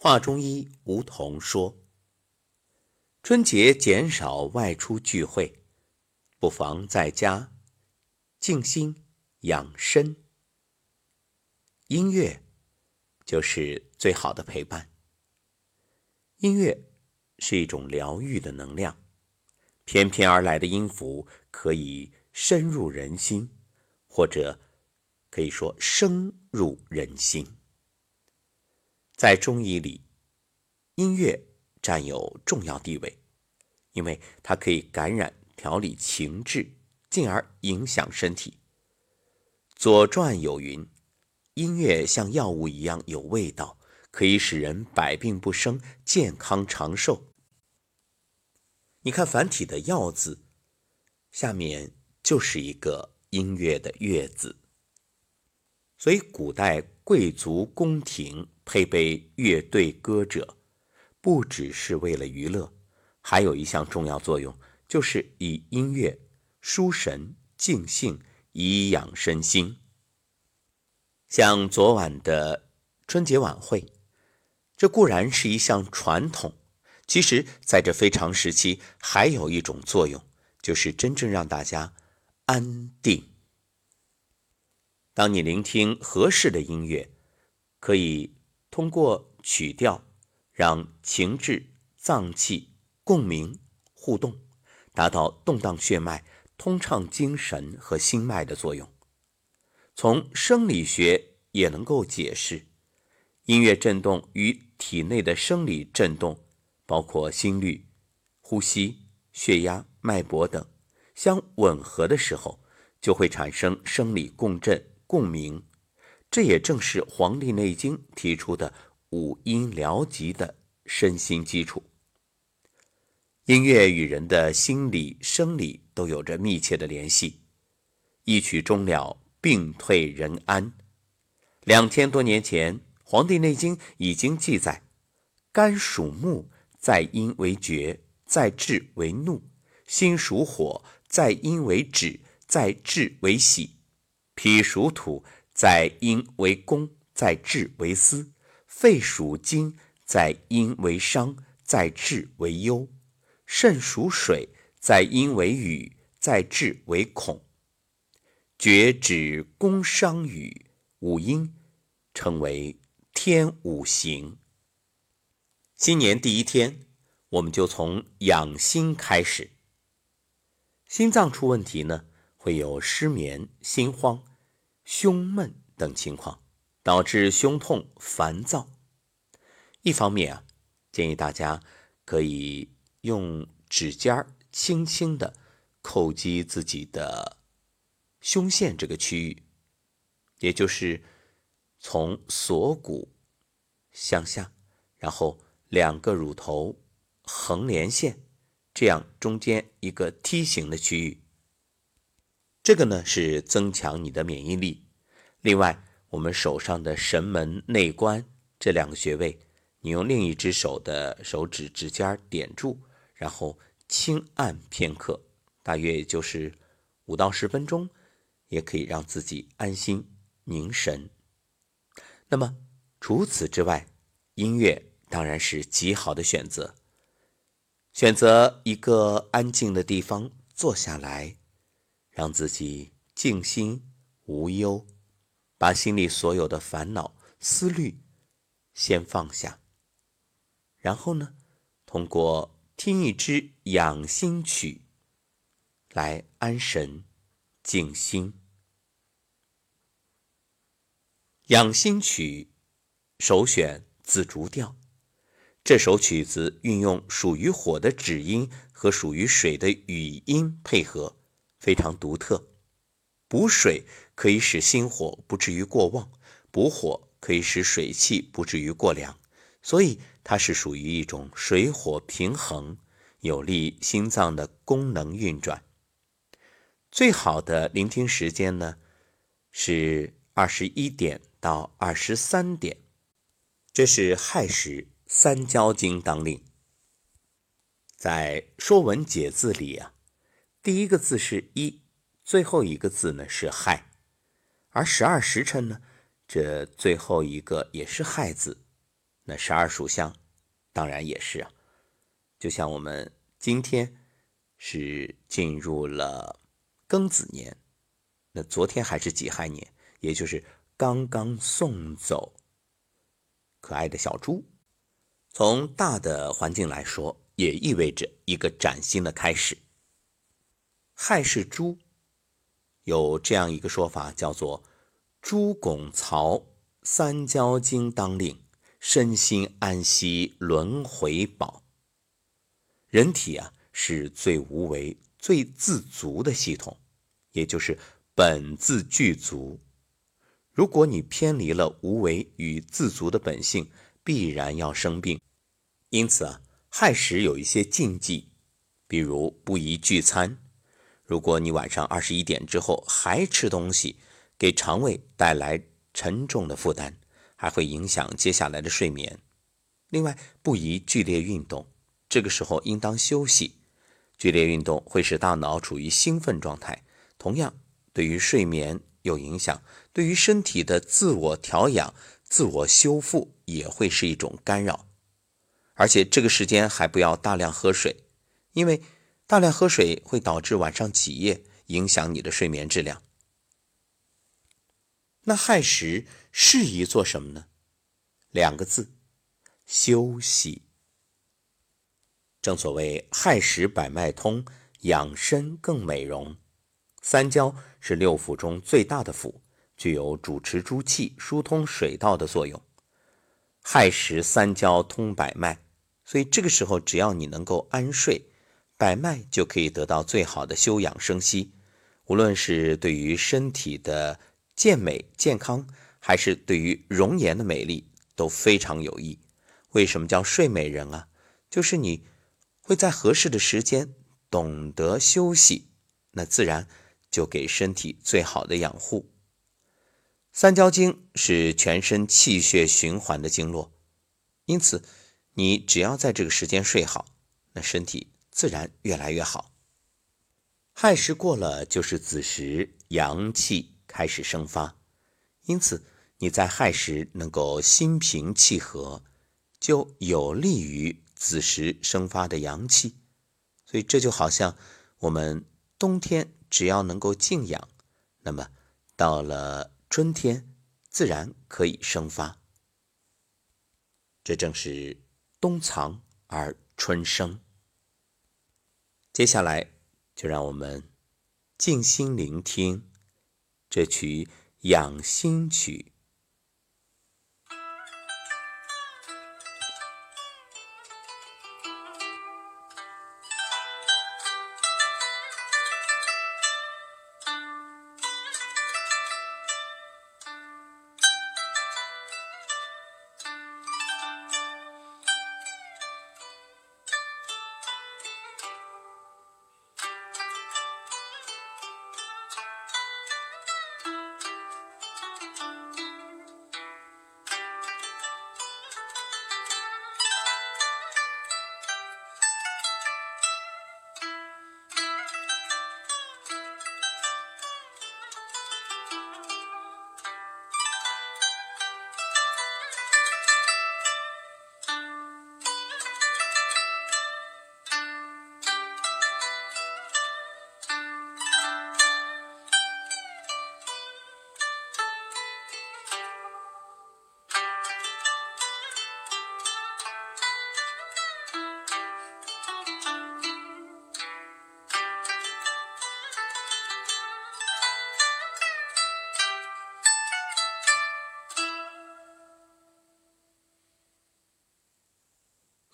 华中医吴桐说：“春节减少外出聚会，不妨在家静心养身。音乐就是最好的陪伴。音乐是一种疗愈的能量，翩翩而来的音符可以深入人心，或者可以说深入人心。”在中医里，音乐占有重要地位，因为它可以感染、调理情志，进而影响身体。《左传》有云：“音乐像药物一样有味道，可以使人百病不生、健康长寿。”你看繁体的“药”字，下面就是一个音乐的“乐”字，所以古代贵族宫廷。配备乐队歌者，不只是为了娱乐，还有一项重要作用，就是以音乐舒神静性，以养身心。像昨晚的春节晚会，这固然是一项传统，其实在这非常时期，还有一种作用，就是真正让大家安定。当你聆听合适的音乐，可以。通过曲调，让情志、脏器共鸣互动，达到动荡血脉、通畅精神和心脉的作用。从生理学也能够解释，音乐振动与体内的生理振动，包括心率、呼吸、血压、脉搏等相吻合的时候，就会产生生理共振、共鸣。这也正是《黄帝内经》提出的五音疗疾的身心基础。音乐与人的心理、生理都有着密切的联系。一曲终了，病退人安。两千多年前，《黄帝内经》已经记载：肝属木，在阴为绝，在志为怒；心属火，在阴为止，在志为喜；脾属土。在阴为宫，在志为思；肺属金，在阴为伤，在志为忧；肾属水，在阴为雨，在志为恐。厥指宫商羽五音，称为天五行。新年第一天，我们就从养心开始。心脏出问题呢，会有失眠、心慌。胸闷等情况，导致胸痛、烦躁。一方面啊，建议大家可以用指尖儿轻轻的叩击自己的胸线这个区域，也就是从锁骨向下，然后两个乳头横连线，这样中间一个梯形的区域。这个呢是增强你的免疫力。另外，我们手上的神门、内关这两个穴位，你用另一只手的手指指尖点住，然后轻按片刻，大约也就是五到十分钟，也可以让自己安心凝神。那么除此之外，音乐当然是极好的选择。选择一个安静的地方坐下来。让自己静心无忧，把心里所有的烦恼思虑先放下，然后呢，通过听一支养心曲来安神静心。养心曲首选紫竹调，这首曲子运用属于火的指音和属于水的语音配合。非常独特，补水可以使心火不至于过旺，补火可以使水气不至于过凉，所以它是属于一种水火平衡，有利心脏的功能运转。最好的聆听时间呢是二十一点到二十三点，这是亥时三焦经当令。在《说文解字》里啊。第一个字是一，最后一个字呢是亥，而十二时辰呢，这最后一个也是亥字，那十二属相当然也是啊。就像我们今天是进入了庚子年，那昨天还是己亥年，也就是刚刚送走可爱的小猪。从大的环境来说，也意味着一个崭新的开始。亥是猪，有这样一个说法，叫做“猪拱槽，三焦经当令，身心安息轮回宝”。人体啊，是最无为、最自足的系统，也就是本自具足。如果你偏离了无为与自足的本性，必然要生病。因此啊，亥时有一些禁忌，比如不宜聚餐。如果你晚上二十一点之后还吃东西，给肠胃带来沉重的负担，还会影响接下来的睡眠。另外，不宜剧烈运动，这个时候应当休息。剧烈运动会使大脑处于兴奋状态，同样对于睡眠有影响，对于身体的自我调养、自我修复也会是一种干扰。而且这个时间还不要大量喝水，因为。大量喝水会导致晚上起夜，影响你的睡眠质量。那亥时适宜做什么呢？两个字：休息。正所谓亥时百脉通，养生更美容。三焦是六腑中最大的腑，具有主持诸气、疏通水道的作用。亥时三焦通百脉，所以这个时候只要你能够安睡。百脉就可以得到最好的休养生息，无论是对于身体的健美健康，还是对于容颜的美丽，都非常有益。为什么叫睡美人啊？就是你会在合适的时间懂得休息，那自然就给身体最好的养护。三焦经是全身气血循环的经络，因此你只要在这个时间睡好，那身体。自然越来越好。亥时过了就是子时，阳气开始生发，因此你在亥时能够心平气和，就有利于子时生发的阳气。所以这就好像我们冬天只要能够静养，那么到了春天自然可以生发。这正是冬藏而春生。接下来，就让我们静心聆听这曲养心曲。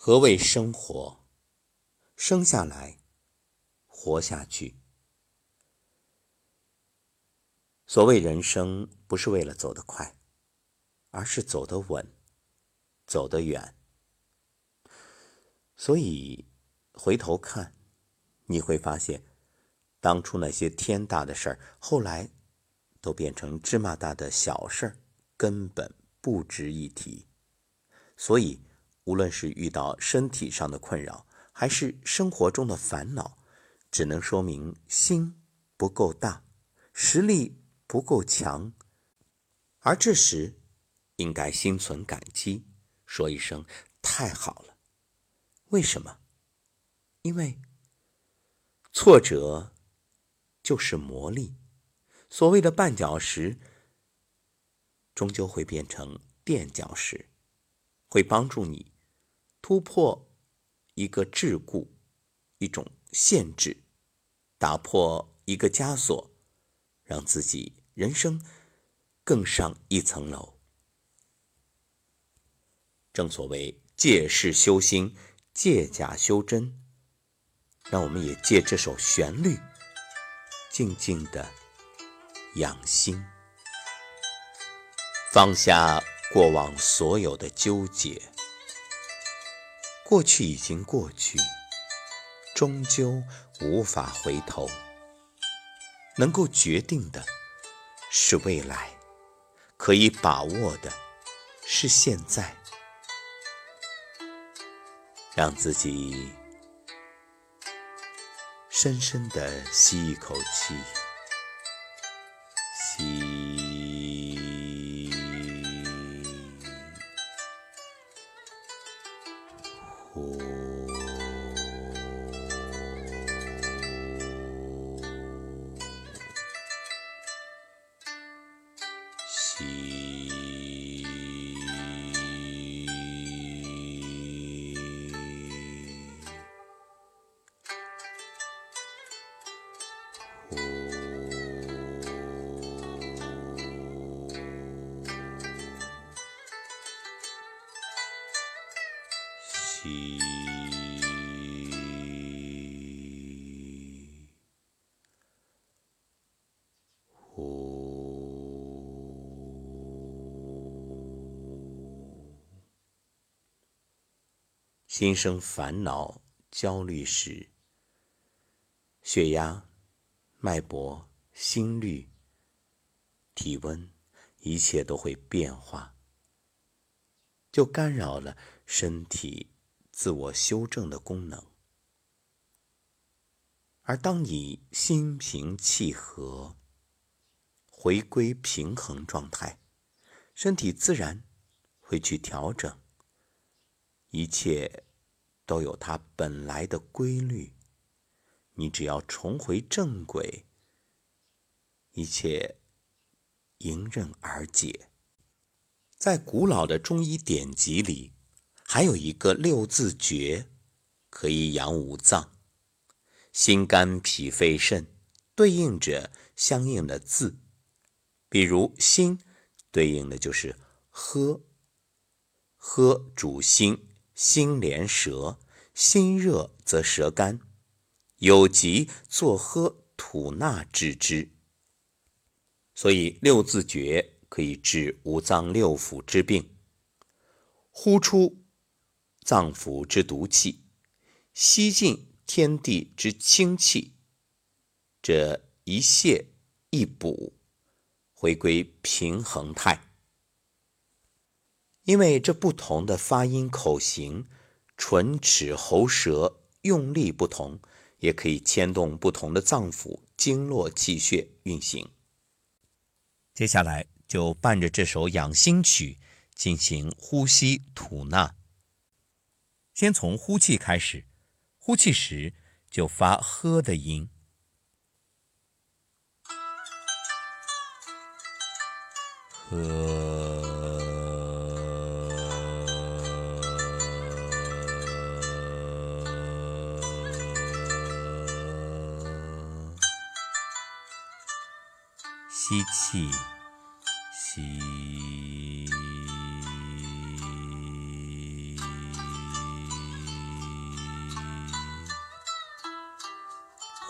何谓生活？生下来，活下去。所谓人生，不是为了走得快，而是走得稳，走得远。所以回头看，你会发现，当初那些天大的事儿，后来都变成芝麻大的小事儿，根本不值一提。所以。无论是遇到身体上的困扰，还是生活中的烦恼，只能说明心不够大，实力不够强。而这时，应该心存感激，说一声太好了。为什么？因为挫折就是磨砺。所谓的绊脚石，终究会变成垫脚石，会帮助你突破一个桎梏、一种限制，打破一个枷锁，让自己人生更上一层楼。正所谓借势修心，借假修真，让我们也借这首旋律，静静的。养心，放下过往所有的纠结。过去已经过去，终究无法回头。能够决定的是未来，可以把握的是现在。让自己深深的吸一口气。cool. 起，心生烦恼、焦虑时，血压、脉搏、心率、体温，一切都会变化，就干扰了身体。自我修正的功能，而当你心平气和，回归平衡状态，身体自然会去调整。一切都有它本来的规律，你只要重回正轨，一切迎刃而解。在古老的中医典籍里。还有一个六字诀，可以养五脏，心、肝、脾、肺、肾对应着相应的字，比如心对应的就是喝，喝主心，心连舌，心热则舌干，有疾作喝吐纳治之。所以六字诀可以治五脏六腑之病，呼出。脏腑之毒气，吸进天地之清气，这一泻一补，回归平衡态。因为这不同的发音口型，唇齿喉舌用力不同，也可以牵动不同的脏腑经络气血运行。接下来就伴着这首养心曲进行呼吸吐纳。先从呼气开始，呼气时就发“呵”的音。呵，吸气，吸。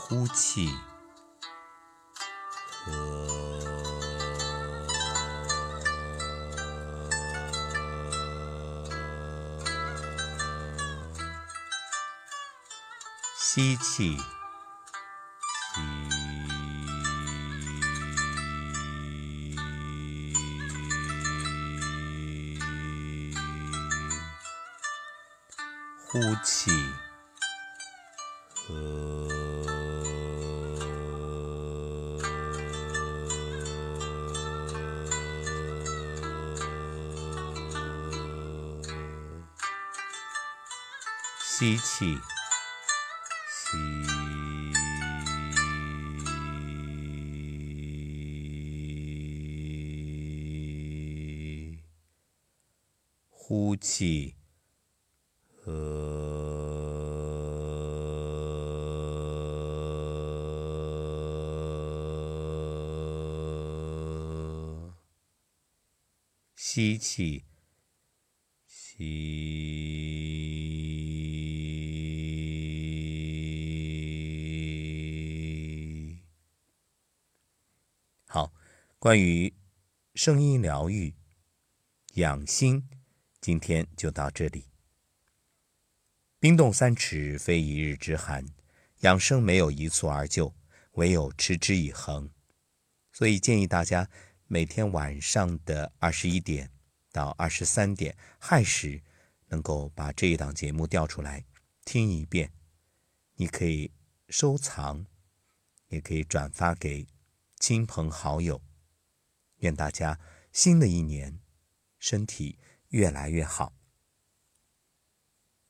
呼气，和吸气，吸，呼气，和。吸气，吸，呼气，呃，吸气，关于声音疗愈、养心，今天就到这里。冰冻三尺，非一日之寒。养生没有一蹴而就，唯有持之以恒。所以建议大家每天晚上的二十一点到二十三点亥时，能够把这一档节目调出来听一遍。你可以收藏，也可以转发给亲朋好友。愿大家新的一年身体越来越好。